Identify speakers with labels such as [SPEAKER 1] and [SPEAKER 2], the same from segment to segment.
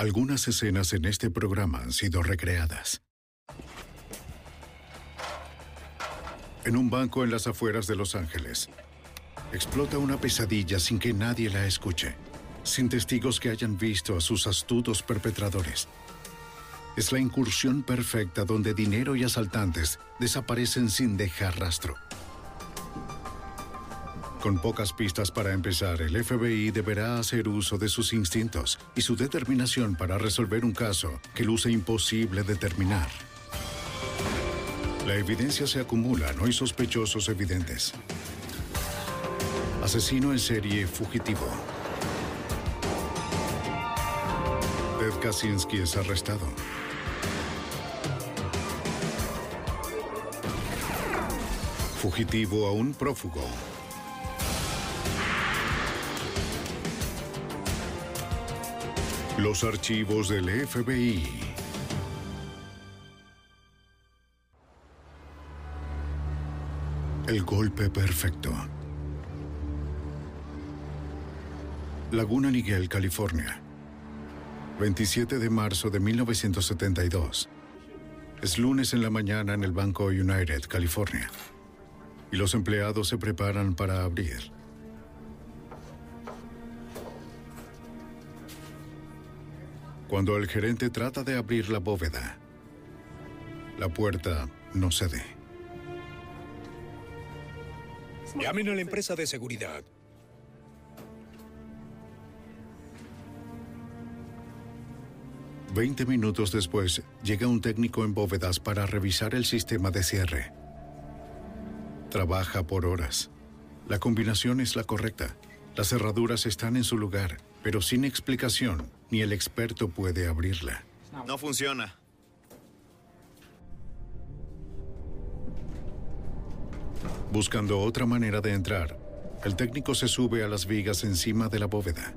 [SPEAKER 1] Algunas escenas en este programa han sido recreadas. En un banco en las afueras de Los Ángeles, explota una pesadilla sin que nadie la escuche, sin testigos que hayan visto a sus astutos perpetradores. Es la incursión perfecta donde dinero y asaltantes desaparecen sin dejar rastro. Con pocas pistas para empezar, el FBI deberá hacer uso de sus instintos y su determinación para resolver un caso que luce imposible determinar. La evidencia se acumula, no hay sospechosos evidentes. Asesino en serie fugitivo. Ted Kaczynski es arrestado. Fugitivo a un prófugo. Los archivos del FBI. El golpe perfecto. Laguna Niguel, California. 27 de marzo de 1972. Es lunes en la mañana en el Banco United, California. Y los empleados se preparan para abrir. Cuando el gerente trata de abrir la bóveda, la puerta no cede.
[SPEAKER 2] Llamen a la empresa de seguridad.
[SPEAKER 1] Veinte minutos después, llega un técnico en bóvedas para revisar el sistema de cierre. Trabaja por horas. La combinación es la correcta. Las cerraduras están en su lugar, pero sin explicación, ni el experto puede abrirla.
[SPEAKER 3] No funciona.
[SPEAKER 1] Buscando otra manera de entrar, el técnico se sube a las vigas encima de la bóveda.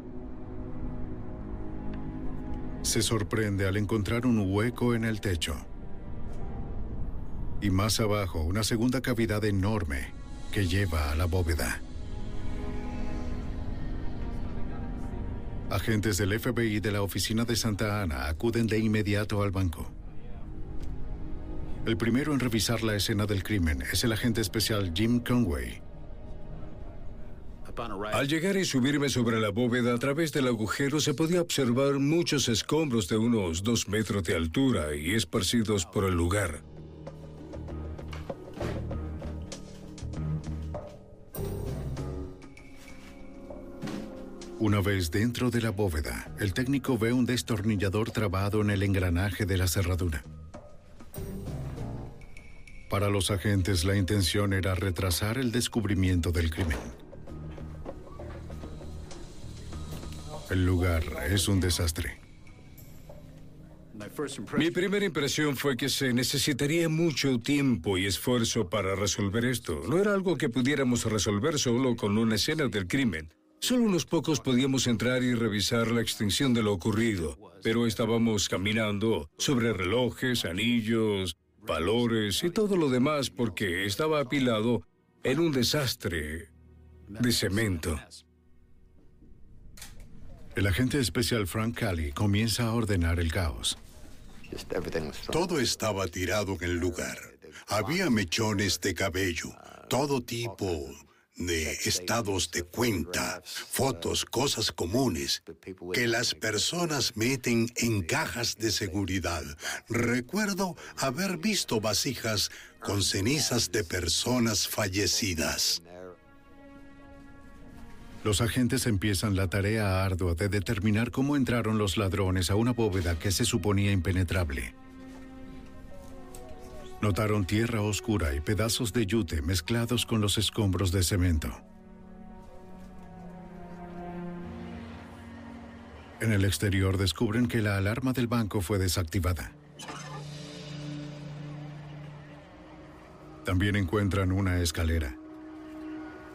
[SPEAKER 1] Se sorprende al encontrar un hueco en el techo. Y más abajo, una segunda cavidad enorme que lleva a la bóveda. Agentes del FBI de la oficina de Santa Ana acuden de inmediato al banco. El primero en revisar la escena del crimen es el agente especial Jim Conway.
[SPEAKER 4] Al llegar y subirme sobre la bóveda a través del agujero se podía observar muchos escombros de unos dos metros de altura y esparcidos por el lugar.
[SPEAKER 1] Una vez dentro de la bóveda, el técnico ve un destornillador trabado en el engranaje de la cerradura. Para los agentes la intención era retrasar el descubrimiento del crimen. El lugar es un desastre.
[SPEAKER 4] Mi primera impresión fue que se necesitaría mucho tiempo y esfuerzo para resolver esto. No era algo que pudiéramos resolver solo con una escena del crimen. Solo unos pocos podíamos entrar y revisar la extensión de lo ocurrido, pero estábamos caminando sobre relojes, anillos, valores y todo lo demás porque estaba apilado en un desastre de cemento.
[SPEAKER 1] El agente especial Frank Cali comienza a ordenar el caos.
[SPEAKER 5] Todo estaba tirado en el lugar. Había mechones de cabello, todo tipo, de estados de cuenta, fotos, cosas comunes, que las personas meten en cajas de seguridad. Recuerdo haber visto vasijas con cenizas de personas fallecidas.
[SPEAKER 1] Los agentes empiezan la tarea ardua de determinar cómo entraron los ladrones a una bóveda que se suponía impenetrable. Notaron tierra oscura y pedazos de yute mezclados con los escombros de cemento. En el exterior descubren que la alarma del banco fue desactivada. También encuentran una escalera.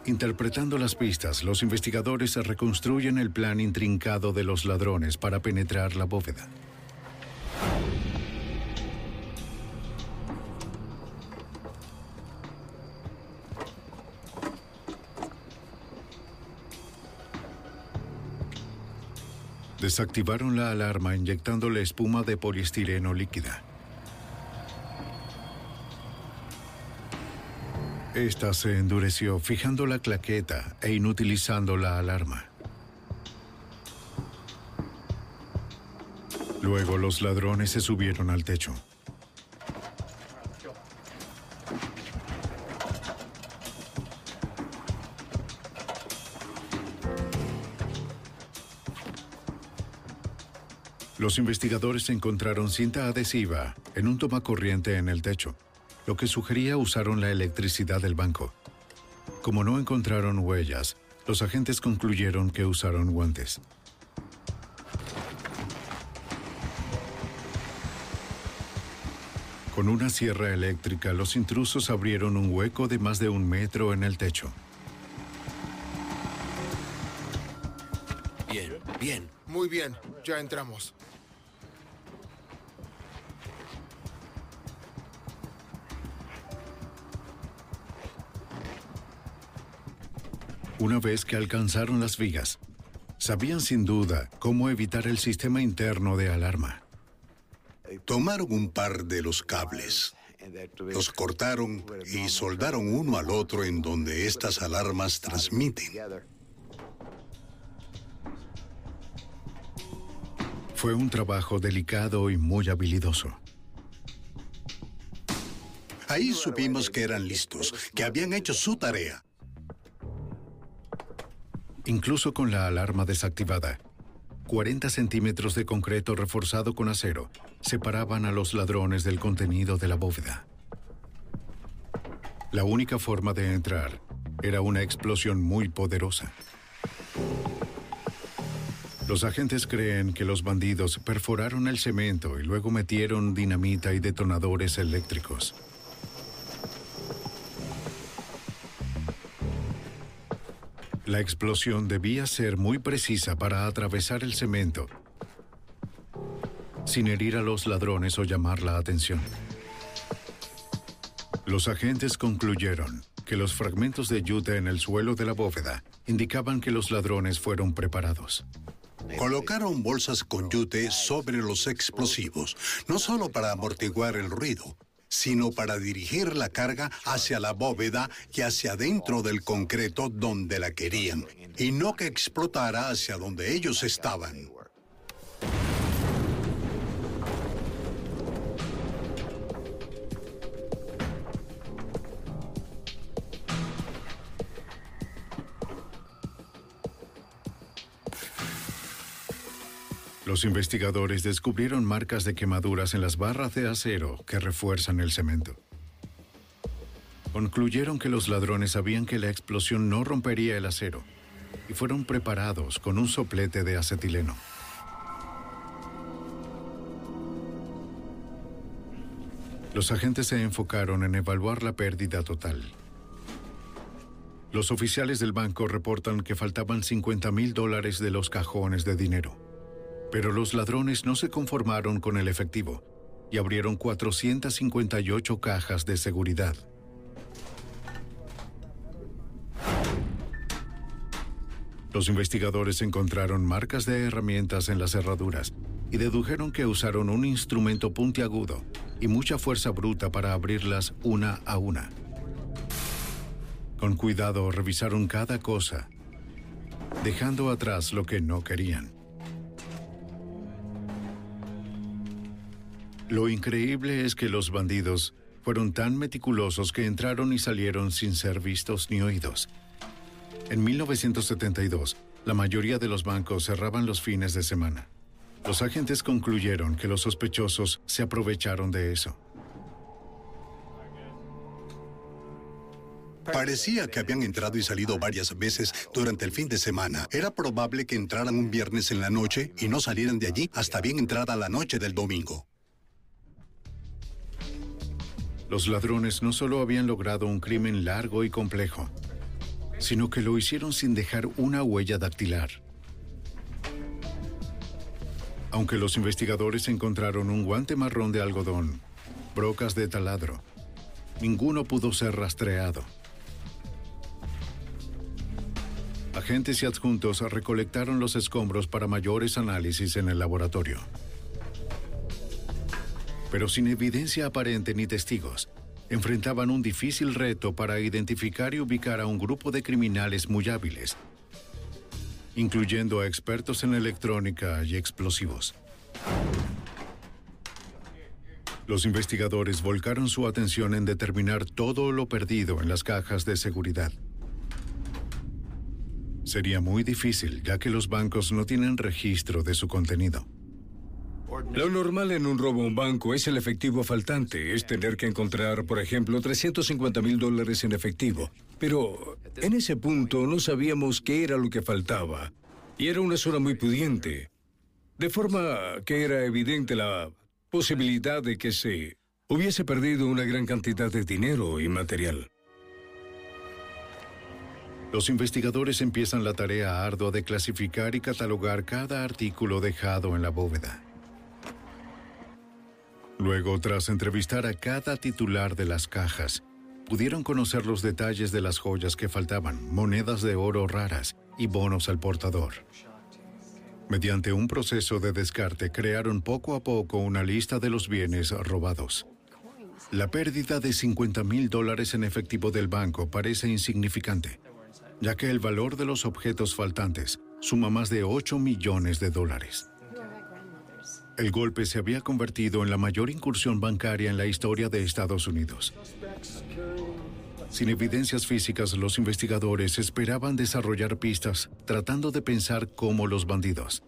[SPEAKER 1] Interpretando las pistas, los investigadores reconstruyen el plan intrincado de los ladrones para penetrar la bóveda. Desactivaron la alarma inyectándole espuma de poliestireno líquida. Esta se endureció fijando la claqueta e inutilizando la alarma. Luego los ladrones se subieron al techo. Los investigadores encontraron cinta adhesiva en un tomacorriente en el techo, lo que sugería usaron la electricidad del banco. Como no encontraron huellas, los agentes concluyeron que usaron guantes. Con una sierra eléctrica, los intrusos abrieron un hueco de más de un metro en el techo.
[SPEAKER 3] Bien, bien.
[SPEAKER 6] Muy bien, ya entramos.
[SPEAKER 1] Una vez que alcanzaron las vigas, sabían sin duda cómo evitar el sistema interno de alarma.
[SPEAKER 5] Tomaron un par de los cables, los cortaron y soldaron uno al otro en donde estas alarmas transmiten.
[SPEAKER 1] Fue un trabajo delicado y muy habilidoso.
[SPEAKER 5] Ahí supimos que eran listos, que habían hecho su tarea.
[SPEAKER 1] Incluso con la alarma desactivada. 40 centímetros de concreto reforzado con acero separaban a los ladrones del contenido de la bóveda. La única forma de entrar era una explosión muy poderosa. Los agentes creen que los bandidos perforaron el cemento y luego metieron dinamita y detonadores eléctricos. La explosión debía ser muy precisa para atravesar el cemento, sin herir a los ladrones o llamar la atención. Los agentes concluyeron que los fragmentos de yute en el suelo de la bóveda indicaban que los ladrones fueron preparados.
[SPEAKER 5] Colocaron bolsas con yute sobre los explosivos, no solo para amortiguar el ruido, sino para dirigir la carga hacia la bóveda y hacia dentro del concreto donde la querían, y no que explotara hacia donde ellos estaban.
[SPEAKER 1] Los investigadores descubrieron marcas de quemaduras en las barras de acero que refuerzan el cemento. Concluyeron que los ladrones sabían que la explosión no rompería el acero y fueron preparados con un soplete de acetileno. Los agentes se enfocaron en evaluar la pérdida total. Los oficiales del banco reportan que faltaban 50 mil dólares de los cajones de dinero. Pero los ladrones no se conformaron con el efectivo y abrieron 458 cajas de seguridad. Los investigadores encontraron marcas de herramientas en las cerraduras y dedujeron que usaron un instrumento puntiagudo y mucha fuerza bruta para abrirlas una a una. Con cuidado revisaron cada cosa, dejando atrás lo que no querían. Lo increíble es que los bandidos fueron tan meticulosos que entraron y salieron sin ser vistos ni oídos. En 1972, la mayoría de los bancos cerraban los fines de semana. Los agentes concluyeron que los sospechosos se aprovecharon de eso.
[SPEAKER 5] Parecía que habían entrado y salido varias veces durante el fin de semana. Era probable que entraran un viernes en la noche y no salieran de allí hasta bien entrada la noche del domingo.
[SPEAKER 1] Los ladrones no solo habían logrado un crimen largo y complejo, sino que lo hicieron sin dejar una huella dactilar. Aunque los investigadores encontraron un guante marrón de algodón, brocas de taladro, ninguno pudo ser rastreado. Agentes y adjuntos recolectaron los escombros para mayores análisis en el laboratorio. Pero sin evidencia aparente ni testigos, enfrentaban un difícil reto para identificar y ubicar a un grupo de criminales muy hábiles, incluyendo a expertos en electrónica y explosivos. Los investigadores volcaron su atención en determinar todo lo perdido en las cajas de seguridad. Sería muy difícil, ya que los bancos no tienen registro de su contenido.
[SPEAKER 4] Lo normal en un robo a un banco es el efectivo faltante, es tener que encontrar, por ejemplo, 350 mil dólares en efectivo. Pero en ese punto no sabíamos qué era lo que faltaba. Y era una zona muy pudiente. De forma que era evidente la posibilidad de que se hubiese perdido una gran cantidad de dinero y material.
[SPEAKER 1] Los investigadores empiezan la tarea ardua de clasificar y catalogar cada artículo dejado en la bóveda. Luego, tras entrevistar a cada titular de las cajas, pudieron conocer los detalles de las joyas que faltaban, monedas de oro raras y bonos al portador. Mediante un proceso de descarte, crearon poco a poco una lista de los bienes robados. La pérdida de 50 mil dólares en efectivo del banco parece insignificante, ya que el valor de los objetos faltantes suma más de 8 millones de dólares. El golpe se había convertido en la mayor incursión bancaria en la historia de Estados Unidos. Sin evidencias físicas, los investigadores esperaban desarrollar pistas tratando de pensar cómo los bandidos.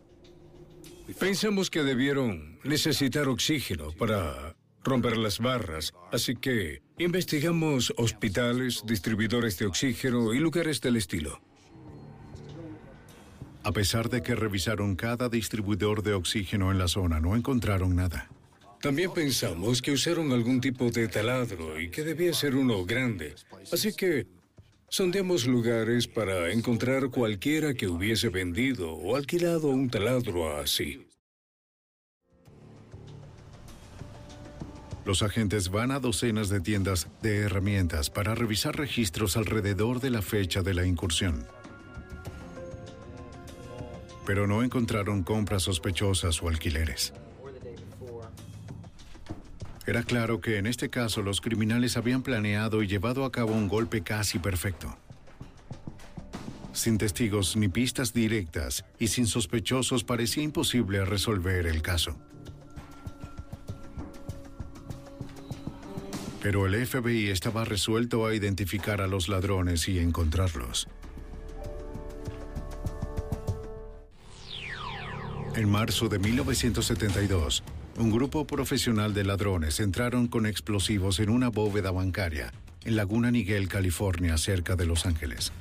[SPEAKER 4] Pensamos que debieron necesitar oxígeno para romper las barras, así que investigamos hospitales, distribuidores de oxígeno y lugares del estilo.
[SPEAKER 1] A pesar de que revisaron cada distribuidor de oxígeno en la zona, no encontraron nada.
[SPEAKER 4] También pensamos que usaron algún tipo de taladro y que debía ser uno grande. Así que sondeamos lugares para encontrar cualquiera que hubiese vendido o alquilado un taladro así.
[SPEAKER 1] Los agentes van a docenas de tiendas de herramientas para revisar registros alrededor de la fecha de la incursión. Pero no encontraron compras sospechosas o alquileres. Era claro que en este caso los criminales habían planeado y llevado a cabo un golpe casi perfecto. Sin testigos ni pistas directas y sin sospechosos parecía imposible resolver el caso. Pero el FBI estaba resuelto a identificar a los ladrones y encontrarlos. En marzo de 1972, un grupo profesional de ladrones entraron con explosivos en una bóveda bancaria en Laguna Niguel, California, cerca de Los Ángeles.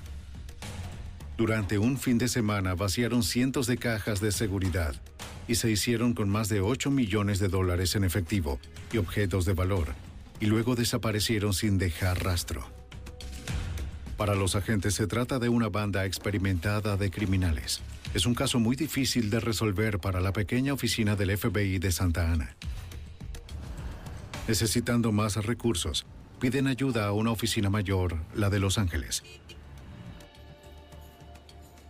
[SPEAKER 1] Durante un fin de semana vaciaron cientos de cajas de seguridad y se hicieron con más de 8 millones de dólares en efectivo y objetos de valor, y luego desaparecieron sin dejar rastro. Para los agentes se trata de una banda experimentada de criminales. Es un caso muy difícil de resolver para la pequeña oficina del FBI de Santa Ana. Necesitando más recursos, piden ayuda a una oficina mayor, la de Los Ángeles.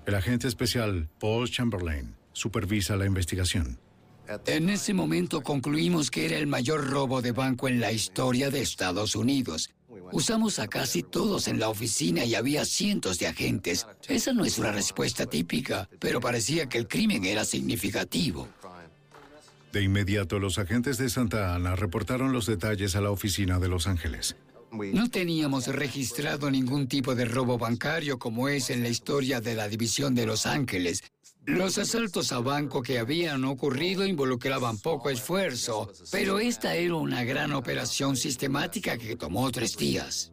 [SPEAKER 1] El agente especial Paul Chamberlain supervisa la investigación.
[SPEAKER 3] En ese momento concluimos que era el mayor robo de banco en la historia de Estados Unidos Usamos a casi todos en la oficina y había cientos de agentes. Esa no es una respuesta típica, pero parecía que el crimen era significativo.
[SPEAKER 1] De inmediato, los agentes de Santa Ana reportaron los detalles a la oficina de Los Ángeles.
[SPEAKER 3] No teníamos registrado ningún tipo de robo bancario como es en la historia de la División de Los Ángeles. Los asaltos a banco que habían ocurrido involucraban poco esfuerzo, pero esta era una gran operación sistemática que tomó tres días.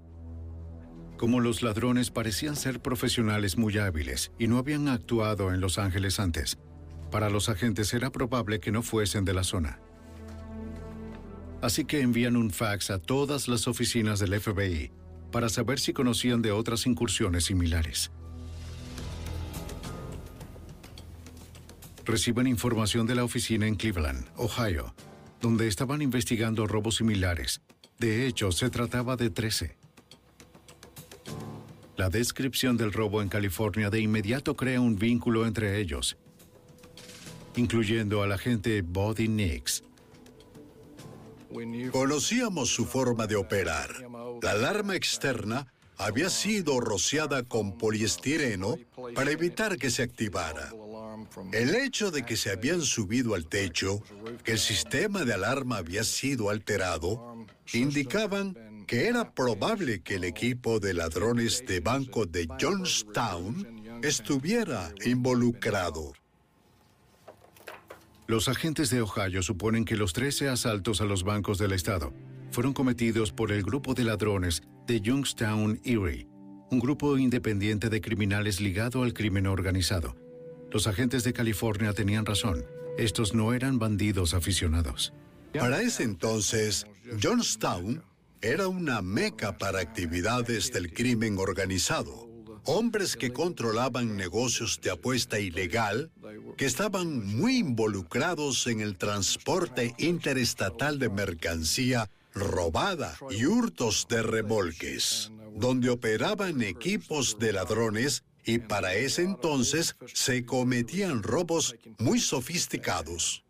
[SPEAKER 1] Como los ladrones parecían ser profesionales muy hábiles y no habían actuado en Los Ángeles antes, para los agentes era probable que no fuesen de la zona. Así que envían un fax a todas las oficinas del FBI para saber si conocían de otras incursiones similares. Reciben información de la oficina en Cleveland, Ohio, donde estaban investigando robos similares. De hecho, se trataba de 13. La descripción del robo en California de inmediato crea un vínculo entre ellos, incluyendo al agente Buddy Nix,
[SPEAKER 5] Conocíamos su forma de operar. La alarma externa había sido rociada con poliestireno para evitar que se activara. El hecho de que se habían subido al techo, que el sistema de alarma había sido alterado, indicaban que era probable que el equipo de ladrones de banco de Johnstown estuviera involucrado.
[SPEAKER 1] Los agentes de Ohio suponen que los 13 asaltos a los bancos del estado fueron cometidos por el grupo de ladrones de Youngstown Erie, un grupo independiente de criminales ligado al crimen organizado. Los agentes de California tenían razón. Estos no eran bandidos aficionados.
[SPEAKER 5] Para ese entonces, Johnstown era una meca para actividades del crimen organizado hombres que controlaban negocios de apuesta ilegal, que estaban muy involucrados en el transporte interestatal de mercancía robada y hurtos de remolques, donde operaban equipos de ladrones y para ese entonces se cometían robos muy sofisticados.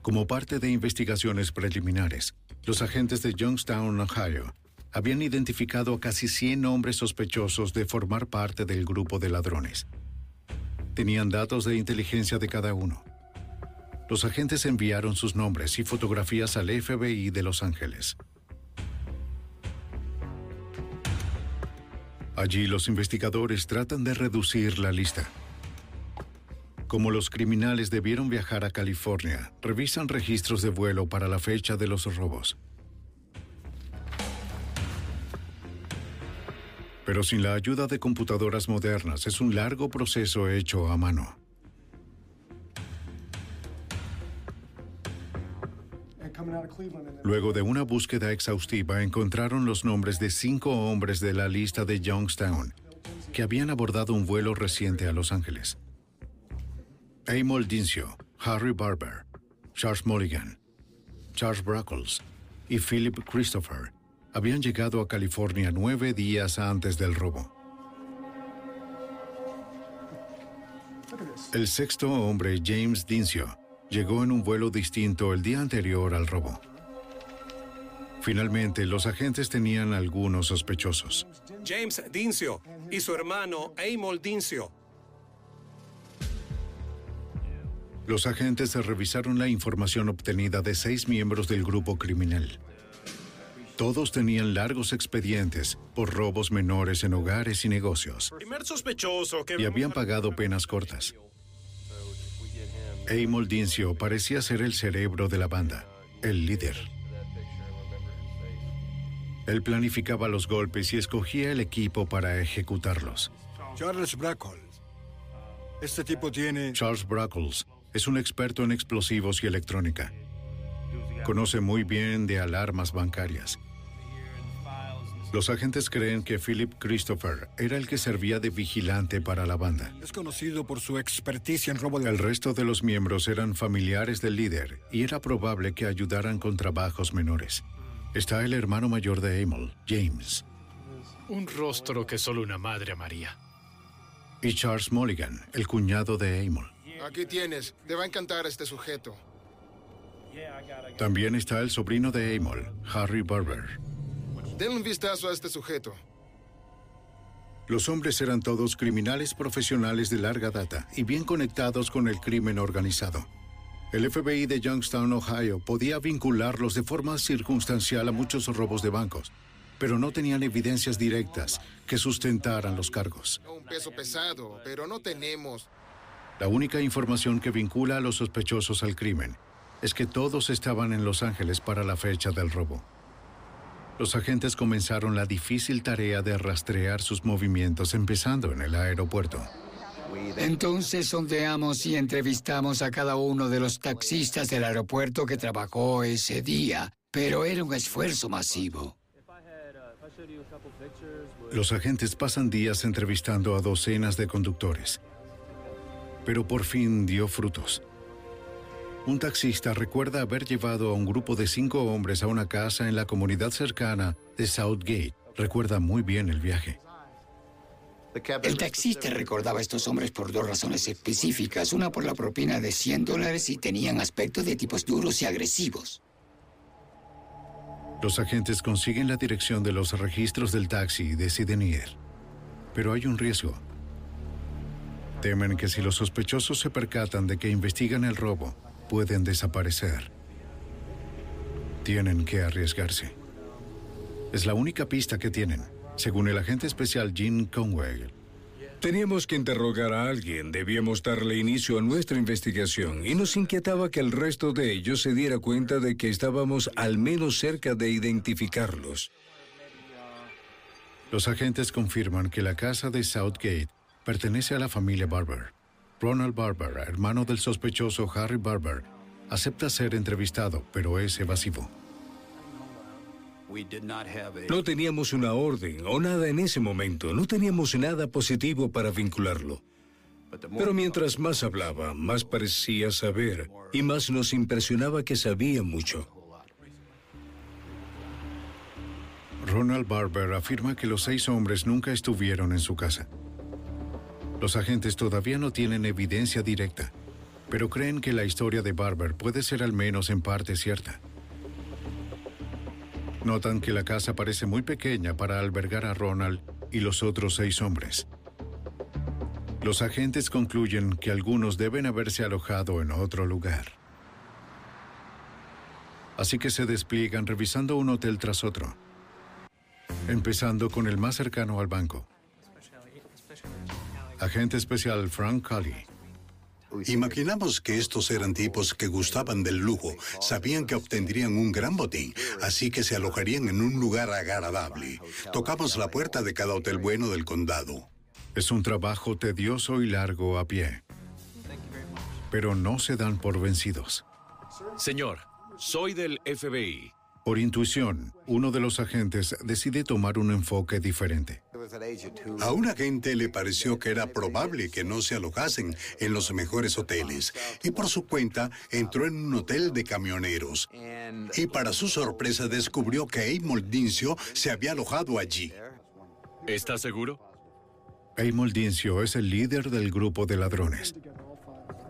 [SPEAKER 1] Como parte de investigaciones preliminares, los agentes de Youngstown, Ohio, habían identificado a casi 100 hombres sospechosos de formar parte del grupo de ladrones. Tenían datos de inteligencia de cada uno. Los agentes enviaron sus nombres y fotografías al FBI de Los Ángeles. Allí los investigadores tratan de reducir la lista. Como los criminales debieron viajar a California, revisan registros de vuelo para la fecha de los robos. Pero sin la ayuda de computadoras modernas es un largo proceso hecho a mano. Luego de una búsqueda exhaustiva encontraron los nombres de cinco hombres de la lista de Youngstown que habían abordado un vuelo reciente a Los Ángeles. Amol Dincio, Harry Barber, Charles Mulligan, Charles Brackles y Philip Christopher habían llegado a California nueve días antes del robo. El sexto hombre, James Dincio, llegó en un vuelo distinto el día anterior al robo. Finalmente, los agentes tenían algunos sospechosos.
[SPEAKER 2] James Dincio y su hermano Amol Dincio.
[SPEAKER 1] Los agentes revisaron la información obtenida de seis miembros del grupo criminal. Todos tenían largos expedientes por robos menores en hogares y negocios. Y habían pagado penas cortas. Amol Dincio parecía ser el cerebro de la banda, el líder. Él planificaba los golpes y escogía el equipo para ejecutarlos.
[SPEAKER 7] Charles Brackles. Este tipo tiene...
[SPEAKER 1] Charles Brackles es un experto en explosivos y electrónica. Conoce muy bien de alarmas bancarias. Los agentes creen que Philip Christopher era el que servía de vigilante para la banda.
[SPEAKER 7] Es conocido por su experticia en robo de...
[SPEAKER 1] El resto de los miembros eran familiares del líder y era probable que ayudaran con trabajos menores. Está el hermano mayor de Amol, James.
[SPEAKER 8] Un rostro que solo una madre amaría.
[SPEAKER 1] Y Charles Mulligan, el cuñado de Amol.
[SPEAKER 6] Aquí tienes. Te va a encantar este sujeto.
[SPEAKER 1] También está el sobrino de Amol, Harry Barber.
[SPEAKER 6] Den un vistazo a este sujeto.
[SPEAKER 1] Los hombres eran todos criminales profesionales de larga data y bien conectados con el crimen organizado. El FBI de Youngstown, Ohio, podía vincularlos de forma circunstancial a muchos robos de bancos, pero no tenían evidencias directas que sustentaran los cargos.
[SPEAKER 6] Un peso pesado, pero no tenemos.
[SPEAKER 1] La única información que vincula a los sospechosos al crimen es que todos estaban en Los Ángeles para la fecha del robo. Los agentes comenzaron la difícil tarea de rastrear sus movimientos empezando en el aeropuerto.
[SPEAKER 3] Entonces sondeamos y entrevistamos a cada uno de los taxistas del aeropuerto que trabajó ese día, pero era un esfuerzo masivo.
[SPEAKER 1] Los agentes pasan días entrevistando a docenas de conductores, pero por fin dio frutos. Un taxista recuerda haber llevado a un grupo de cinco hombres a una casa en la comunidad cercana de Southgate. Recuerda muy bien el viaje.
[SPEAKER 3] El taxista recordaba a estos hombres por dos razones específicas. Una por la propina de 100 dólares y tenían aspecto de tipos duros y agresivos.
[SPEAKER 1] Los agentes consiguen la dirección de los registros del taxi y deciden ir. Pero hay un riesgo. Temen que si los sospechosos se percatan de que investigan el robo, pueden desaparecer. Tienen que arriesgarse. Es la única pista que tienen, según el agente especial Gene Conway.
[SPEAKER 4] Teníamos que interrogar a alguien, debíamos darle inicio a nuestra investigación y nos inquietaba que el resto de ellos se diera cuenta de que estábamos al menos cerca de identificarlos.
[SPEAKER 1] Los agentes confirman que la casa de Southgate pertenece a la familia Barber. Ronald Barber, hermano del sospechoso Harry Barber, acepta ser entrevistado, pero es evasivo.
[SPEAKER 4] No teníamos una orden o nada en ese momento, no teníamos nada positivo para vincularlo. Pero mientras más hablaba, más parecía saber y más nos impresionaba que sabía mucho.
[SPEAKER 1] Ronald Barber afirma que los seis hombres nunca estuvieron en su casa. Los agentes todavía no tienen evidencia directa, pero creen que la historia de Barber puede ser al menos en parte cierta. Notan que la casa parece muy pequeña para albergar a Ronald y los otros seis hombres. Los agentes concluyen que algunos deben haberse alojado en otro lugar. Así que se despliegan revisando un hotel tras otro, empezando con el más cercano al banco. Agente especial Frank Cully.
[SPEAKER 5] Imaginamos que estos eran tipos que gustaban del lujo, sabían que obtendrían un gran botín, así que se alojarían en un lugar agradable. Tocamos la puerta de cada hotel bueno del condado.
[SPEAKER 1] Es un trabajo tedioso y largo a pie. Pero no se dan por vencidos.
[SPEAKER 9] Señor, soy del FBI.
[SPEAKER 1] Por intuición, uno de los agentes decide tomar un enfoque diferente.
[SPEAKER 5] A un agente le pareció que era probable que no se alojasen en los mejores hoteles y por su cuenta entró en un hotel de camioneros. Y para su sorpresa descubrió que Amol Dincio se había alojado allí.
[SPEAKER 9] ¿Está seguro?
[SPEAKER 1] Amol Dincio es el líder del grupo de ladrones.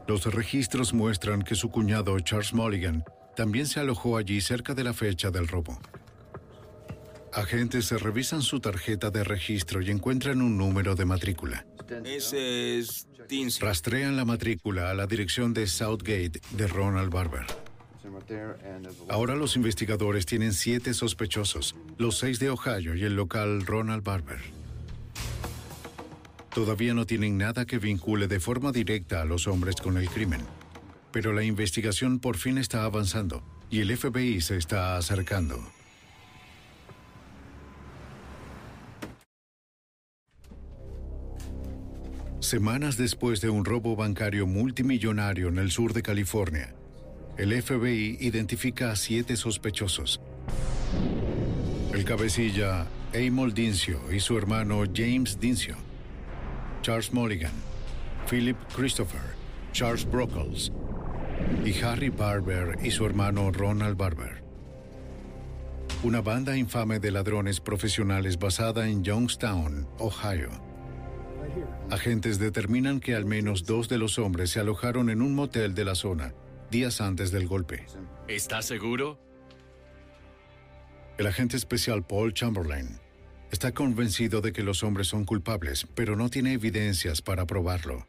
[SPEAKER 1] Los registros muestran que su cuñado Charles Mulligan también se alojó allí cerca de la fecha del robo. Agentes revisan su tarjeta de registro y encuentran un número de matrícula.
[SPEAKER 10] Ese es.
[SPEAKER 1] Rastrean la matrícula a la dirección de Southgate de Ronald Barber. Ahora los investigadores tienen siete sospechosos, los seis de Ohio y el local Ronald Barber. Todavía no tienen nada que vincule de forma directa a los hombres con el crimen. Pero la investigación por fin está avanzando y el FBI se está acercando. Semanas después de un robo bancario multimillonario en el sur de California, el FBI identifica a siete sospechosos. El cabecilla Amol Dincio y su hermano James Dincio, Charles Mulligan, Philip Christopher, Charles Brockles y Harry Barber y su hermano Ronald Barber. Una banda infame de ladrones profesionales basada en Youngstown, Ohio. Agentes determinan que al menos dos de los hombres se alojaron en un motel de la zona días antes del golpe.
[SPEAKER 9] ¿Está seguro?
[SPEAKER 1] El agente especial Paul Chamberlain está convencido de que los hombres son culpables, pero no tiene evidencias para probarlo.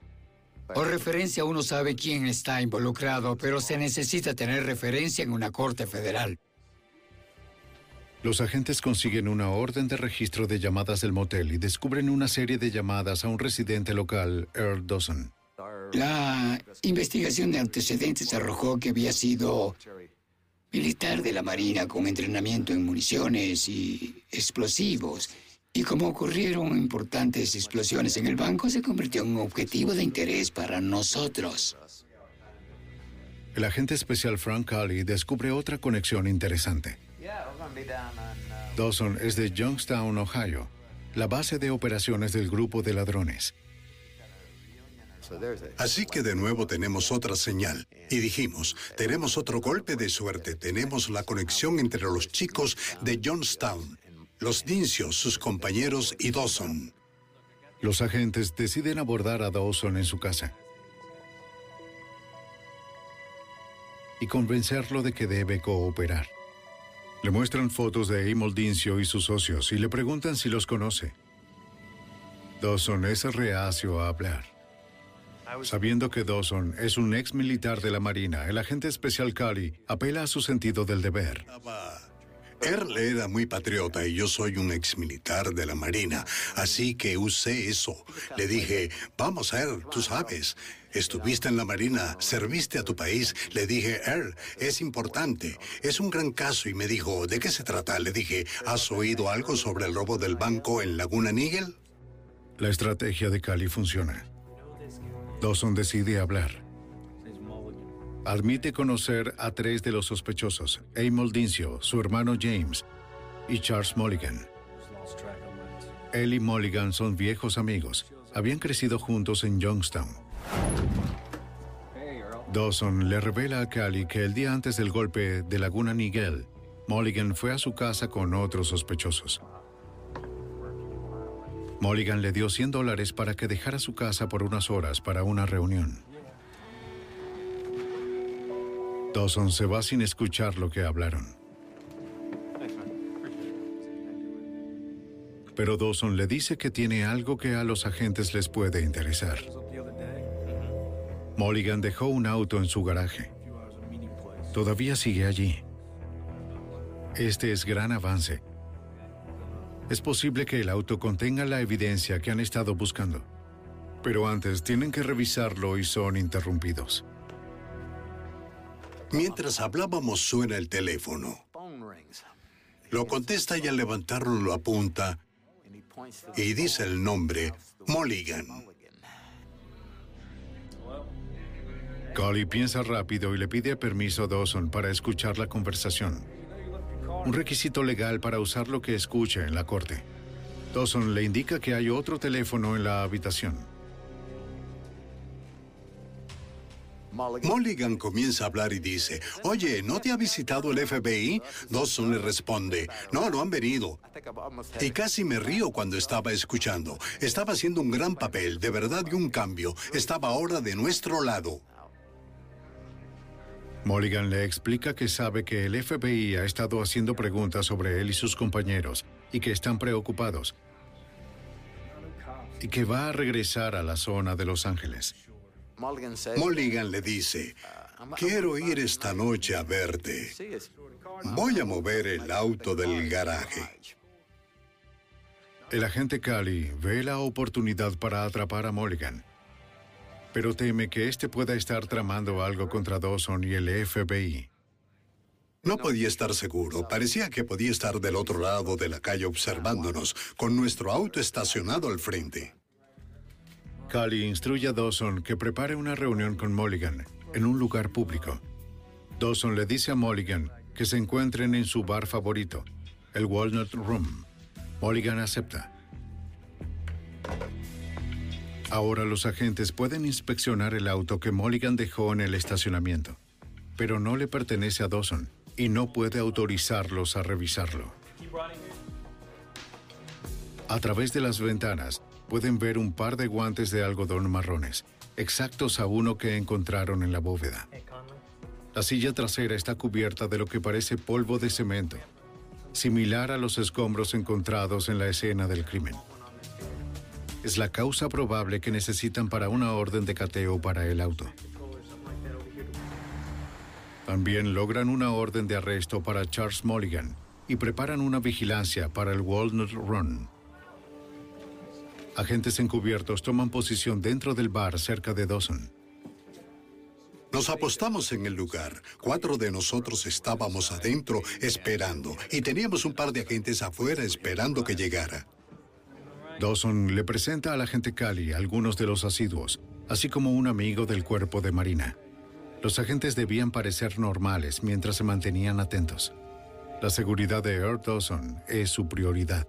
[SPEAKER 3] Por referencia uno sabe quién está involucrado, pero se necesita tener referencia en una corte federal.
[SPEAKER 1] Los agentes consiguen una orden de registro de llamadas del motel y descubren una serie de llamadas a un residente local, Earl Dawson.
[SPEAKER 3] La investigación de antecedentes arrojó que había sido militar de la Marina con entrenamiento en municiones y explosivos. Y como ocurrieron importantes explosiones en el banco, se convirtió en un objetivo de interés para nosotros.
[SPEAKER 1] El agente especial Frank Cully descubre otra conexión interesante. Dawson es de Youngstown, Ohio, la base de operaciones del grupo de ladrones.
[SPEAKER 5] Así que de nuevo tenemos otra señal. Y dijimos, tenemos otro golpe de suerte. Tenemos la conexión entre los chicos de Johnstown, los Dincios, sus compañeros y Dawson.
[SPEAKER 1] Los agentes deciden abordar a Dawson en su casa y convencerlo de que debe cooperar. Le muestran fotos de Emil Dincio y sus socios y le preguntan si los conoce. Dawson es reacio a hablar. Sabiendo que Dawson es un ex militar de la Marina, el agente especial Cali apela a su sentido del deber.
[SPEAKER 5] Earl era muy patriota y yo soy un ex militar de la Marina, así que usé eso. Le dije, vamos, Earl, tú sabes. Estuviste en la Marina, serviste a tu país. Le dije, Earl, es importante. Es un gran caso. Y me dijo, ¿de qué se trata? Le dije, ¿has oído algo sobre el robo del banco en Laguna Nigel?
[SPEAKER 1] La estrategia de Cali funciona. Dawson decide hablar. Admite conocer a tres de los sospechosos, Emil Dincio, su hermano James y Charles Mulligan. Él y Mulligan son viejos amigos. Habían crecido juntos en Youngstown. Dawson le revela a Cali que el día antes del golpe de Laguna Niguel, Mulligan fue a su casa con otros sospechosos. Mulligan le dio 100 dólares para que dejara su casa por unas horas para una reunión. Dawson se va sin escuchar lo que hablaron. Pero Dawson le dice que tiene algo que a los agentes les puede interesar. Mulligan dejó un auto en su garaje. Todavía sigue allí. Este es gran avance. Es posible que el auto contenga la evidencia que han estado buscando. Pero antes tienen que revisarlo y son interrumpidos.
[SPEAKER 5] Mientras hablábamos suena el teléfono. Lo contesta y al levantarlo lo apunta y dice el nombre, Mulligan.
[SPEAKER 1] Cully piensa rápido y le pide permiso a Dawson para escuchar la conversación. Un requisito legal para usar lo que escuche en la corte. Dawson le indica que hay otro teléfono en la habitación.
[SPEAKER 5] Mulligan comienza a hablar y dice, oye, ¿no te ha visitado el FBI? Dawson le responde, no, no han venido. Y casi me río cuando estaba escuchando. Estaba haciendo un gran papel, de verdad y un cambio. Estaba ahora de nuestro lado.
[SPEAKER 1] Mulligan le explica que sabe que el FBI ha estado haciendo preguntas sobre él y sus compañeros y que están preocupados. Y que va a regresar a la zona de Los Ángeles.
[SPEAKER 5] Mulligan le dice, quiero ir esta noche a verte. Voy a mover el auto del garaje.
[SPEAKER 1] El agente Cali ve la oportunidad para atrapar a Mulligan, pero teme que éste pueda estar tramando algo contra Dawson y el FBI.
[SPEAKER 5] No podía estar seguro. Parecía que podía estar del otro lado de la calle observándonos, con nuestro auto estacionado al frente.
[SPEAKER 1] Cali instruye a Dawson que prepare una reunión con Mulligan en un lugar público. Dawson le dice a Mulligan que se encuentren en su bar favorito, el Walnut Room. Mulligan acepta. Ahora los agentes pueden inspeccionar el auto que Mulligan dejó en el estacionamiento, pero no le pertenece a Dawson y no puede autorizarlos a revisarlo. A través de las ventanas pueden ver un par de guantes de algodón marrones, exactos a uno que encontraron en la bóveda. La silla trasera está cubierta de lo que parece polvo de cemento. similar a los escombros encontrados en la escena del crimen. Es la causa probable que necesitan para una orden de cateo para el auto. También logran una orden de arresto para Charles Mulligan y preparan una vigilancia para el Walnut Run. Agentes encubiertos toman posición dentro del bar cerca de Dawson.
[SPEAKER 5] Nos apostamos en el lugar. Cuatro de nosotros estábamos adentro esperando y teníamos un par de agentes afuera esperando que llegara.
[SPEAKER 1] Dawson le presenta al agente Cali algunos de los asiduos, así como un amigo del cuerpo de Marina. Los agentes debían parecer normales mientras se mantenían atentos. La seguridad de Earl Dawson es su prioridad.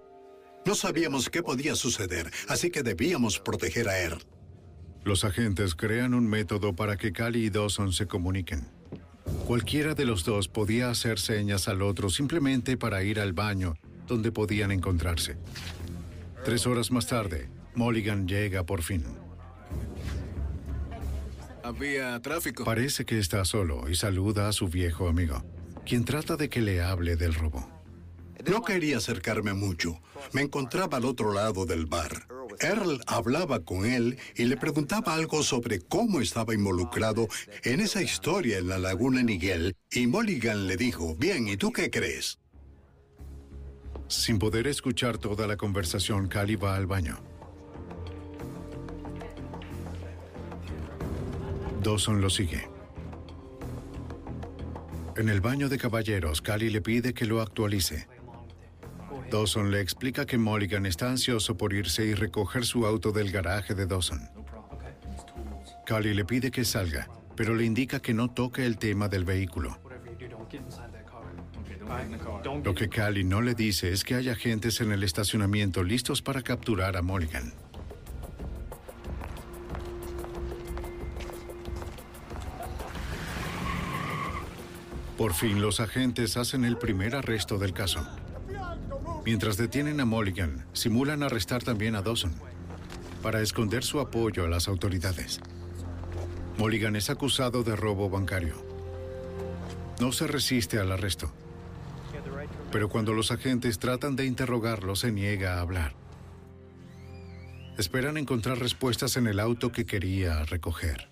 [SPEAKER 5] No sabíamos qué podía suceder, así que debíamos proteger a Earl.
[SPEAKER 1] Los agentes crean un método para que Cali y Dawson se comuniquen. Cualquiera de los dos podía hacer señas al otro simplemente para ir al baño donde podían encontrarse. Tres horas más tarde, Mulligan llega por fin.
[SPEAKER 10] Había tráfico.
[SPEAKER 1] Parece que está solo y saluda a su viejo amigo, quien trata de que le hable del robo.
[SPEAKER 5] No quería acercarme mucho. Me encontraba al otro lado del bar. Earl hablaba con él y le preguntaba algo sobre cómo estaba involucrado en esa historia en la laguna Niguel, y Mulligan le dijo, bien, ¿y tú qué crees?
[SPEAKER 1] Sin poder escuchar toda la conversación, Cali va al baño. Dawson lo sigue. En el baño de caballeros, Cali le pide que lo actualice. Dawson le explica que Mulligan está ansioso por irse y recoger su auto del garaje de Dawson. Cali le pide que salga, pero le indica que no toque el tema del vehículo. Lo que Cali no le dice es que hay agentes en el estacionamiento listos para capturar a Mulligan. Por fin los agentes hacen el primer arresto del caso. Mientras detienen a Mulligan, simulan arrestar también a Dawson para esconder su apoyo a las autoridades. Mulligan es acusado de robo bancario. No se resiste al arresto. Pero cuando los agentes tratan de interrogarlo, se niega a hablar. Esperan encontrar respuestas en el auto que quería recoger.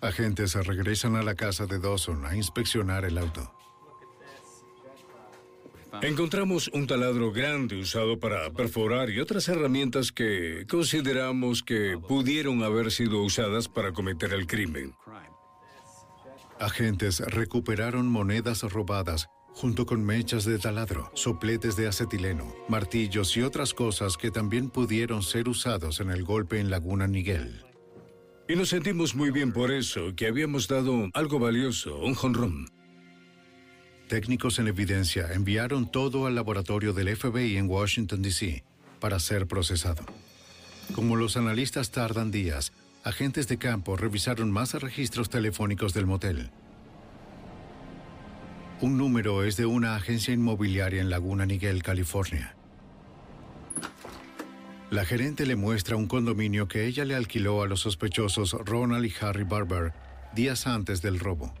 [SPEAKER 1] Agentes regresan a la casa de Dawson a inspeccionar el auto.
[SPEAKER 4] Encontramos un taladro grande usado para perforar y otras herramientas que consideramos que pudieron haber sido usadas para cometer el crimen.
[SPEAKER 1] Agentes recuperaron monedas robadas junto con mechas de taladro, sopletes de acetileno, martillos y otras cosas que también pudieron ser usados en el golpe en Laguna Niguel.
[SPEAKER 4] Y nos sentimos muy bien por eso, que habíamos dado algo valioso, un jonrón.
[SPEAKER 1] Técnicos en evidencia enviaron todo al laboratorio del FBI en Washington, D.C. para ser procesado. Como los analistas tardan días, agentes de campo revisaron más registros telefónicos del motel. Un número es de una agencia inmobiliaria en Laguna Niguel, California. La gerente le muestra un condominio que ella le alquiló a los sospechosos Ronald y Harry Barber días antes del robo.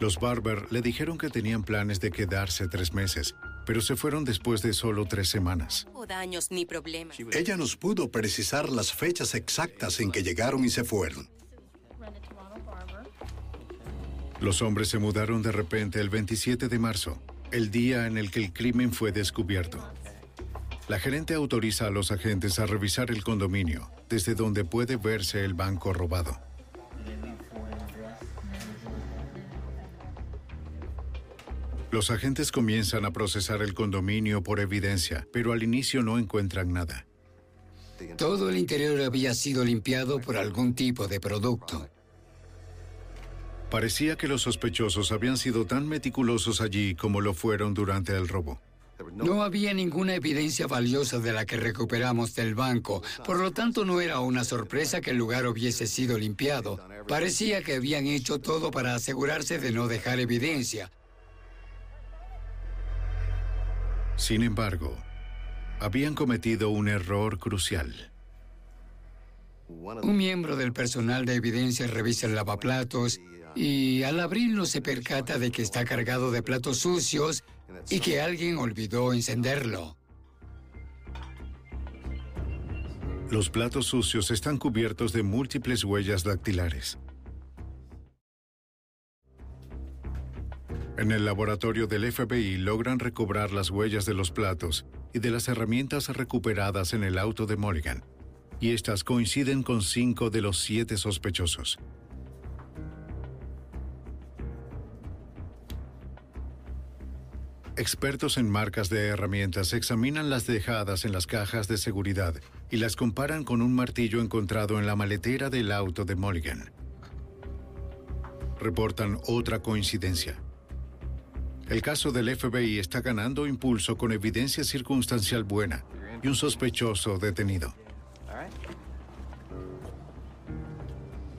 [SPEAKER 1] Los Barber le dijeron que tenían planes de quedarse tres meses, pero se fueron después de solo tres semanas.
[SPEAKER 11] No daños ni problemas.
[SPEAKER 5] Ella nos pudo precisar las fechas exactas en que llegaron y se fueron.
[SPEAKER 1] Los hombres se mudaron de repente el 27 de marzo, el día en el que el crimen fue descubierto. La gerente autoriza a los agentes a revisar el condominio, desde donde puede verse el banco robado. Los agentes comienzan a procesar el condominio por evidencia, pero al inicio no encuentran nada.
[SPEAKER 3] Todo el interior había sido limpiado por algún tipo de producto.
[SPEAKER 1] Parecía que los sospechosos habían sido tan meticulosos allí como lo fueron durante el robo.
[SPEAKER 3] No había ninguna evidencia valiosa de la que recuperamos del banco, por lo tanto no era una sorpresa que el lugar hubiese sido limpiado. Parecía que habían hecho todo para asegurarse de no dejar evidencia.
[SPEAKER 1] Sin embargo, habían cometido un error crucial.
[SPEAKER 3] Un miembro del personal de evidencia revisa el lavaplatos Y al abrirlo se percata de que está cargado de platos sucios y que alguien olvidó encenderlo.
[SPEAKER 1] Los platos sucios están cubiertos de múltiples huellas dactilares. En el laboratorio del FBI logran recobrar las huellas de los platos y de las herramientas recuperadas en el auto de Mulligan, y estas coinciden con cinco de los siete sospechosos. Expertos en marcas de herramientas examinan las dejadas en las cajas de seguridad y las comparan con un martillo encontrado en la maletera del auto de Mulligan. Reportan otra coincidencia. El caso del FBI está ganando impulso con evidencia circunstancial buena y un sospechoso detenido.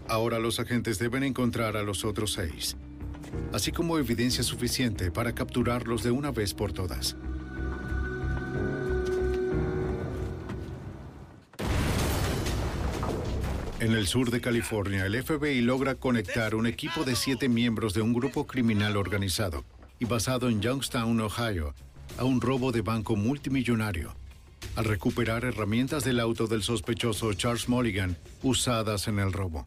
[SPEAKER 1] Ahora los agentes deben encontrar a los otros seis así como evidencia suficiente para capturarlos de una vez por todas. En el sur de California, el FBI logra conectar un equipo de siete miembros de un grupo criminal organizado y basado en Youngstown, Ohio, a un robo de banco multimillonario, al recuperar herramientas del auto del sospechoso Charles Mulligan usadas en el robo.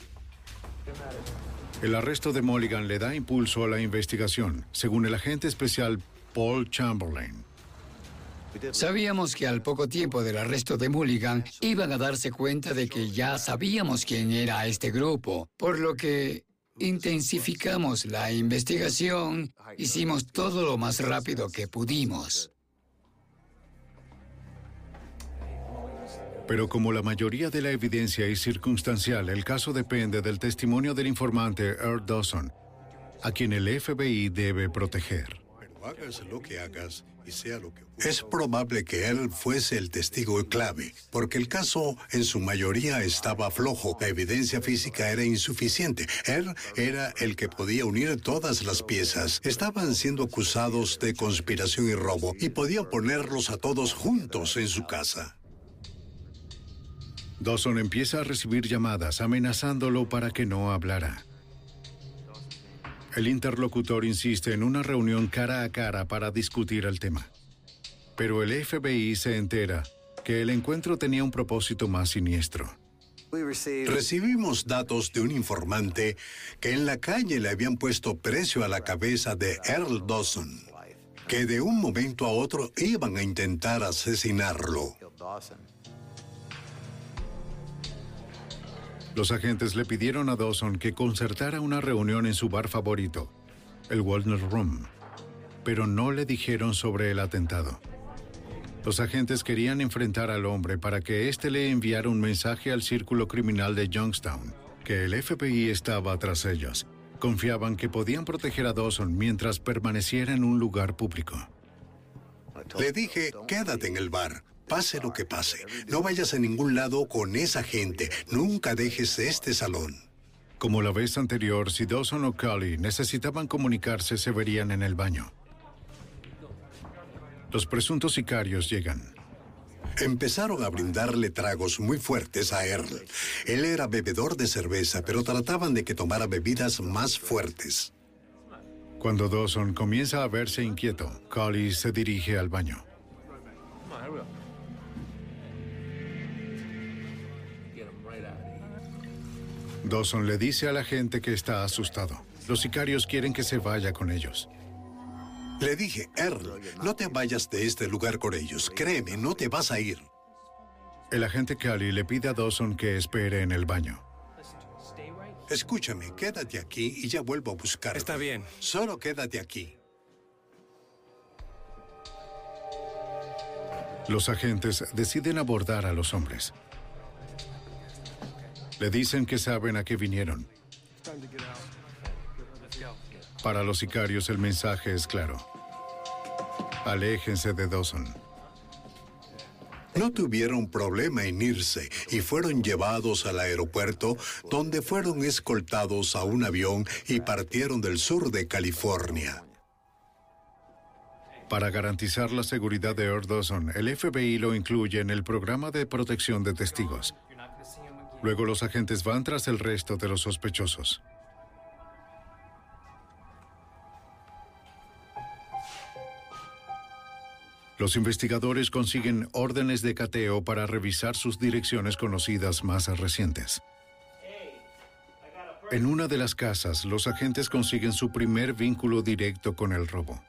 [SPEAKER 1] El arresto de Mulligan le da impulso a la investigación, según el agente especial Paul Chamberlain.
[SPEAKER 3] Sabíamos que al poco tiempo del arresto de Mulligan iban a darse cuenta de que ya sabíamos quién era este grupo, por lo que intensificamos la investigación, hicimos todo lo más rápido que pudimos.
[SPEAKER 1] Pero como la mayoría de la evidencia es circunstancial, el caso depende del testimonio del informante Earl Dawson, a quien el FBI debe proteger.
[SPEAKER 5] hagas lo que hagas Es probable que él fuese el testigo clave, porque el caso en su mayoría estaba flojo. La evidencia física era insuficiente. Él era el que podía unir todas las piezas. Estaban siendo acusados de conspiración y robo y podía ponerlos a todos juntos en su casa.
[SPEAKER 1] Dawson empieza a recibir llamadas amenazándolo para que no hablara. El interlocutor insiste en una reunión cara a cara para discutir el tema. Pero el FBI se entera que el encuentro tenía un propósito más siniestro.
[SPEAKER 5] Recibimos datos de un informante que en la calle le habían puesto precio a la cabeza de Earl Dawson, que de un momento a otro iban a intentar asesinarlo.
[SPEAKER 1] Los agentes le pidieron a Dawson que concertara una reunión en su bar favorito, el Walnut Room, pero no le dijeron sobre el atentado. Los agentes querían enfrentar al hombre para que éste le enviara un mensaje al círculo criminal de Youngstown, que el FBI estaba tras ellos. Confiaban que podían proteger a Dawson mientras permaneciera en un lugar público.
[SPEAKER 5] Le dije, quédate en el bar. Pase lo que pase, no vayas a ningún lado con esa gente. Nunca dejes este salón.
[SPEAKER 1] Como la vez anterior, si Dawson o Cully necesitaban comunicarse, se verían en el baño. Los presuntos sicarios llegan.
[SPEAKER 5] Empezaron a brindarle tragos muy fuertes a Earl. Él era bebedor de cerveza, pero trataban de que tomara bebidas más fuertes.
[SPEAKER 1] Cuando Dawson comienza a verse inquieto, Cully se dirige al baño. Dawson le dice a la gente que está asustado. Los sicarios quieren que se vaya con ellos.
[SPEAKER 5] Le dije, Earl, no te vayas de este lugar con ellos. Créeme, no te vas a ir.
[SPEAKER 1] El agente Cali le pide a Dawson que espere en el baño.
[SPEAKER 5] Escúchame, quédate aquí y ya vuelvo a buscar.
[SPEAKER 2] Está bien.
[SPEAKER 5] Solo quédate aquí.
[SPEAKER 1] Los agentes deciden abordar a los hombres. Le dicen que saben a qué vinieron. Para los sicarios el mensaje es claro. Aléjense de Dawson.
[SPEAKER 5] No tuvieron problema en irse y fueron llevados al aeropuerto donde fueron escoltados a un avión y partieron del sur de California.
[SPEAKER 1] Para garantizar la seguridad de Earl Dawson, el FBI lo incluye en el programa de protección de testigos. Luego los agentes van tras el resto de los sospechosos. Los investigadores consiguen órdenes de cateo para revisar sus direcciones conocidas más recientes. En una de las casas, los agentes consiguen su primer vínculo directo con el robo.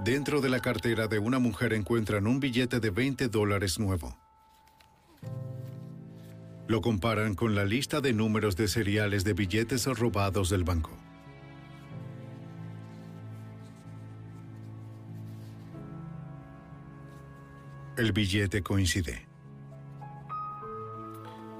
[SPEAKER 1] Dentro de la cartera de una mujer encuentran un billete de 20 dólares nuevo. Lo comparan con la lista de números de seriales de billetes robados del banco. El billete coincide.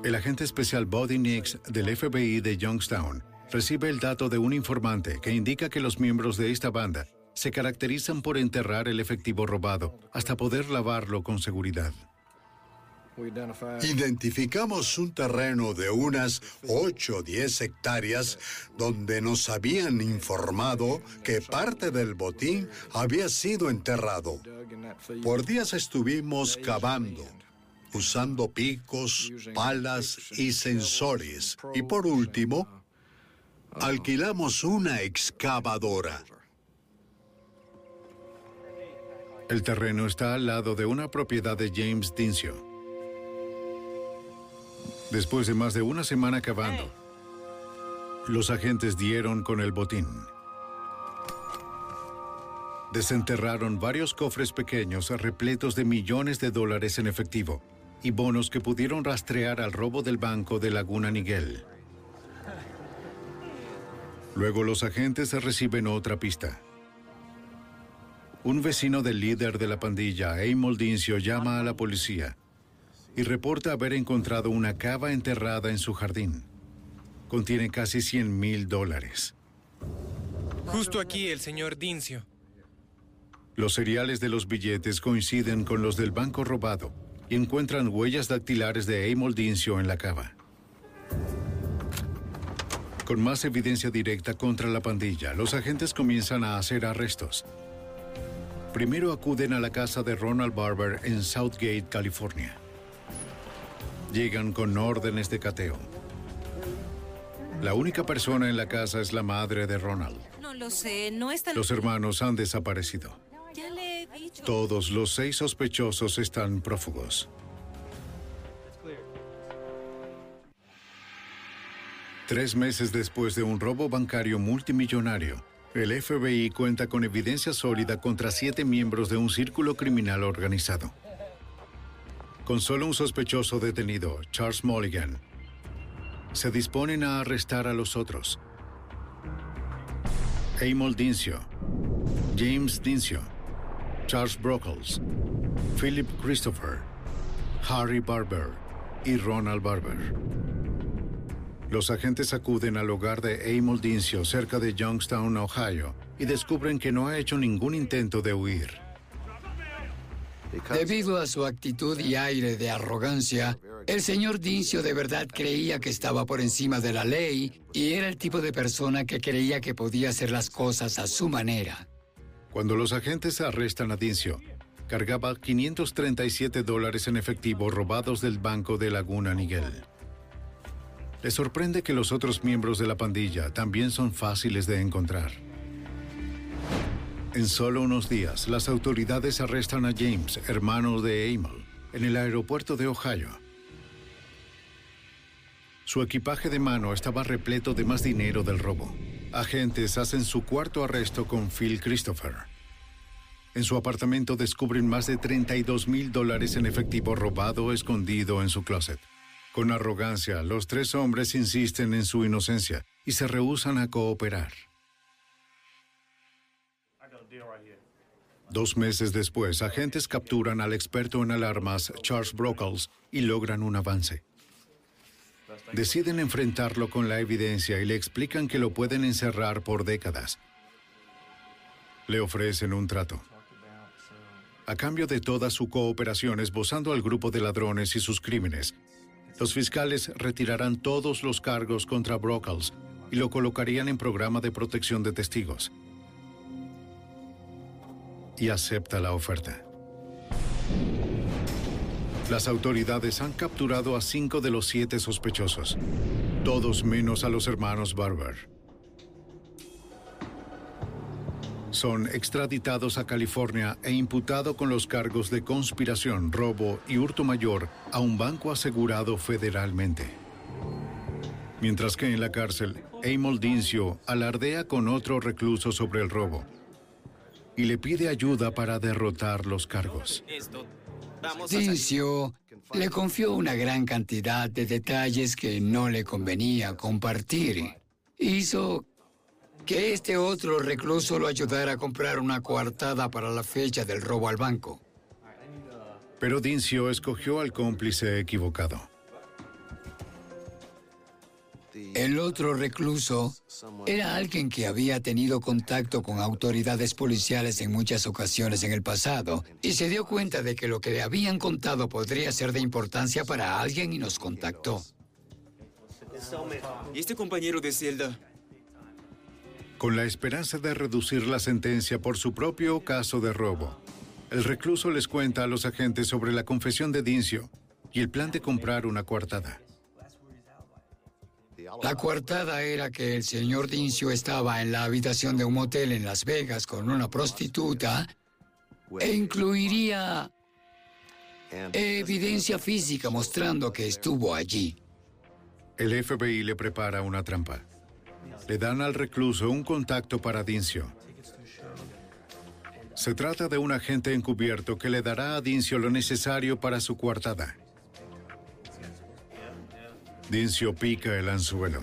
[SPEAKER 1] El agente especial Buddy Nix del FBI de Youngstown recibe el dato de un informante que indica que los miembros de esta banda se caracterizan por enterrar el efectivo robado hasta poder lavarlo con seguridad.
[SPEAKER 5] Identificamos un terreno de unas 8 o 10 hectáreas donde nos habían informado que parte del botín había sido enterrado. Por días estuvimos cavando, usando picos, palas y sensores. Y por último, alquilamos una excavadora.
[SPEAKER 1] El terreno está al lado de una propiedad de James Dincio. Después de más de una semana cavando, los agentes dieron con el botín. Desenterraron varios cofres pequeños repletos de millones de dólares en efectivo y bonos que pudieron rastrear al robo del banco de Laguna Niguel. Luego los agentes reciben otra pista. Un vecino del líder de la pandilla, Amol Dincio, llama a la policía y reporta haber encontrado una cava enterrada en su jardín. Contiene casi 100 mil dólares.
[SPEAKER 11] Justo aquí el señor Dincio.
[SPEAKER 1] Los seriales de los billetes coinciden con los del banco robado y encuentran huellas dactilares de Amol Dincio en la cava. Con más evidencia directa contra la pandilla, los agentes comienzan a hacer arrestos. Primero acuden a la casa de Ronald Barber en Southgate, California. Llegan con órdenes de cateo. La única persona en la casa es la madre de Ronald.
[SPEAKER 12] No lo sé, no está...
[SPEAKER 1] Los hermanos han desaparecido.
[SPEAKER 12] Ya le he dicho.
[SPEAKER 1] Todos los seis sospechosos están prófugos. Tres meses después de un robo bancario multimillonario, el FBI cuenta con evidencia sólida contra siete miembros de un círculo criminal organizado. Con solo un sospechoso detenido, Charles Mulligan, se disponen a arrestar a los otros. Amol Dincio, James Dincio, Charles Brockles, Philip Christopher, Harry Barber y Ronald Barber. Los agentes acuden al hogar de Amol Dincio cerca de Youngstown, Ohio, y descubren que no ha hecho ningún intento de huir.
[SPEAKER 3] Debido a su actitud y aire de arrogancia, el señor Dincio de verdad creía que estaba por encima de la ley y era el tipo de persona que creía que podía hacer las cosas a su manera.
[SPEAKER 1] Cuando los agentes arrestan a Dincio, cargaba 537 dólares en efectivo robados del banco de Laguna Niguel. Le sorprende que los otros miembros de la pandilla también son fáciles de encontrar. En solo unos días, las autoridades arrestan a James, hermano de Amel, en el aeropuerto de Ohio. Su equipaje de mano estaba repleto de más dinero del robo. Agentes hacen su cuarto arresto con Phil Christopher. En su apartamento descubren más de 32 mil dólares en efectivo robado escondido en su closet. Con arrogancia, los tres hombres insisten en su inocencia y se rehúsan a cooperar. Dos meses después, agentes capturan al experto en alarmas Charles Brockles y logran un avance. Deciden enfrentarlo con la evidencia y le explican que lo pueden encerrar por décadas. Le ofrecen un trato. A cambio de toda su cooperación esbozando al grupo de ladrones y sus crímenes, los fiscales retirarán todos los cargos contra Brockles y lo colocarían en programa de protección de testigos y acepta la oferta. Las autoridades han capturado a cinco de los siete sospechosos, todos menos a los hermanos Barber. Son extraditados a California e imputado con los cargos de conspiración, robo y hurto mayor a un banco asegurado federalmente. Mientras que en la cárcel, Amol Dincio alardea con otro recluso sobre el robo y le pide ayuda para derrotar los cargos.
[SPEAKER 3] Dincio le confió una gran cantidad de detalles que no le convenía compartir. Hizo que este otro recluso lo ayudara a comprar una coartada para la fecha del robo al banco.
[SPEAKER 1] Pero Dincio escogió al cómplice equivocado.
[SPEAKER 3] El otro recluso era alguien que había tenido contacto con autoridades policiales en muchas ocasiones en el pasado y se dio cuenta de que lo que le habían contado podría ser de importancia para alguien y nos contactó.
[SPEAKER 13] ¿Y este compañero de celda?
[SPEAKER 1] Con la esperanza de reducir la sentencia por su propio caso de robo, el recluso les cuenta a los agentes sobre la confesión de Dincio y el plan de comprar una coartada.
[SPEAKER 3] La coartada era que el señor Dincio estaba en la habitación de un motel en Las Vegas con una prostituta e incluiría evidencia física mostrando que estuvo allí.
[SPEAKER 1] El FBI le prepara una trampa. Le dan al recluso un contacto para Dincio. Se trata de un agente encubierto que le dará a Dincio lo necesario para su coartada. Dincio pica el anzuelo.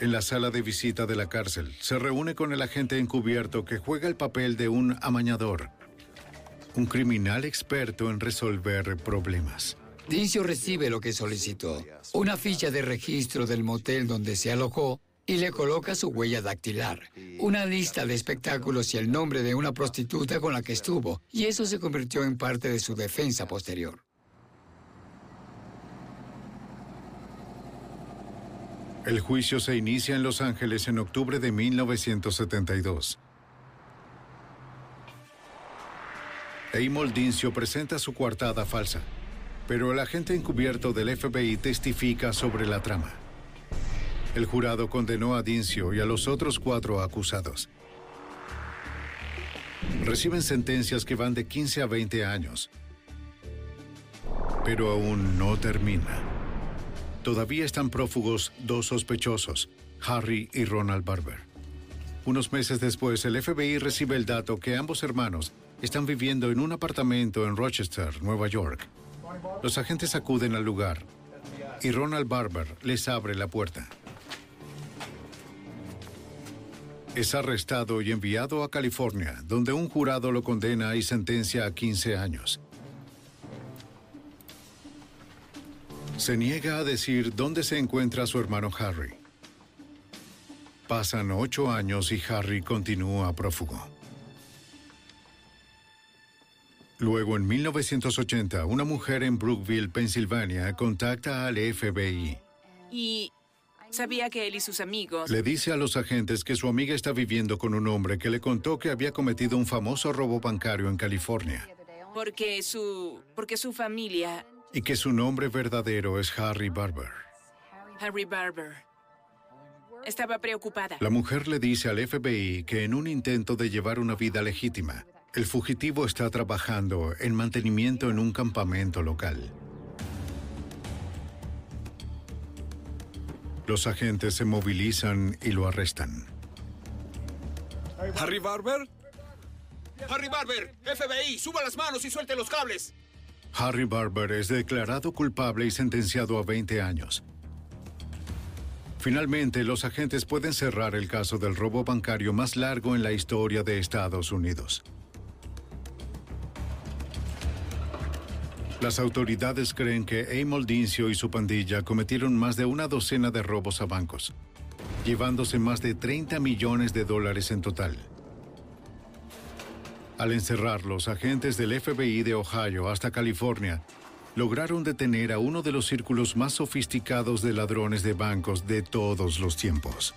[SPEAKER 1] En la sala de visita de la cárcel, se reúne con el agente encubierto que juega el papel de un amañador, un criminal experto en resolver problemas.
[SPEAKER 3] Dincio recibe lo que solicitó, una ficha de registro del motel donde se alojó y le coloca su huella dactilar, una lista de espectáculos y el nombre de una prostituta con la que estuvo, y eso se convirtió en parte de su defensa posterior.
[SPEAKER 1] El juicio se inicia en Los Ángeles en octubre de 1972. Amol Dincio presenta su coartada falsa, pero el agente encubierto del FBI testifica sobre la trama. El jurado condenó a Dincio y a los otros cuatro acusados. Reciben sentencias que van de 15 a 20 años. Pero aún no termina. Todavía están prófugos dos sospechosos, Harry y Ronald Barber. Unos meses después, el FBI recibe el dato que ambos hermanos están viviendo en un apartamento en Rochester, Nueva York. Los agentes acuden al lugar y Ronald Barber les abre la puerta. Es arrestado y enviado a California, donde un jurado lo condena y sentencia a 15 años. Se niega a decir dónde se encuentra su hermano Harry. Pasan ocho años y Harry continúa prófugo. Luego, en 1980, una mujer en Brookville, Pensilvania, contacta al FBI.
[SPEAKER 14] Y sabía que él y sus amigos...
[SPEAKER 1] Le dice a los agentes que su amiga está viviendo con un hombre que le contó que había cometido un famoso robo bancario en California
[SPEAKER 14] Porque su... porque su familia,
[SPEAKER 1] y que su nombre verdadero es Harry Barber.
[SPEAKER 14] Harry Barber, estaba preocupada.
[SPEAKER 1] La mujer le dice al FBI que en un intento de llevar una vida legítima, el fugitivo está trabajando en mantenimiento en un campamento local. Los agentes se movilizan y lo arrestan.
[SPEAKER 10] ¿Harry Barber? ¡Harry Barber! ¡FBI! ¡Suba las manos y suelte los cables!
[SPEAKER 1] Harry Barber es declarado culpable y sentenciado a 20 años. Finalmente, los agentes pueden cerrar el caso del robo bancario más largo en la historia de Estados Unidos. Las autoridades creen que Amol Dincio y su pandilla cometieron más de una docena de robos a bancos, llevándose más de 30 millones de dólares en total. Al encerrarlos, agentes del FBI de Ohio hasta California lograron detener a uno de los círculos más sofisticados de ladrones de bancos de todos los tiempos.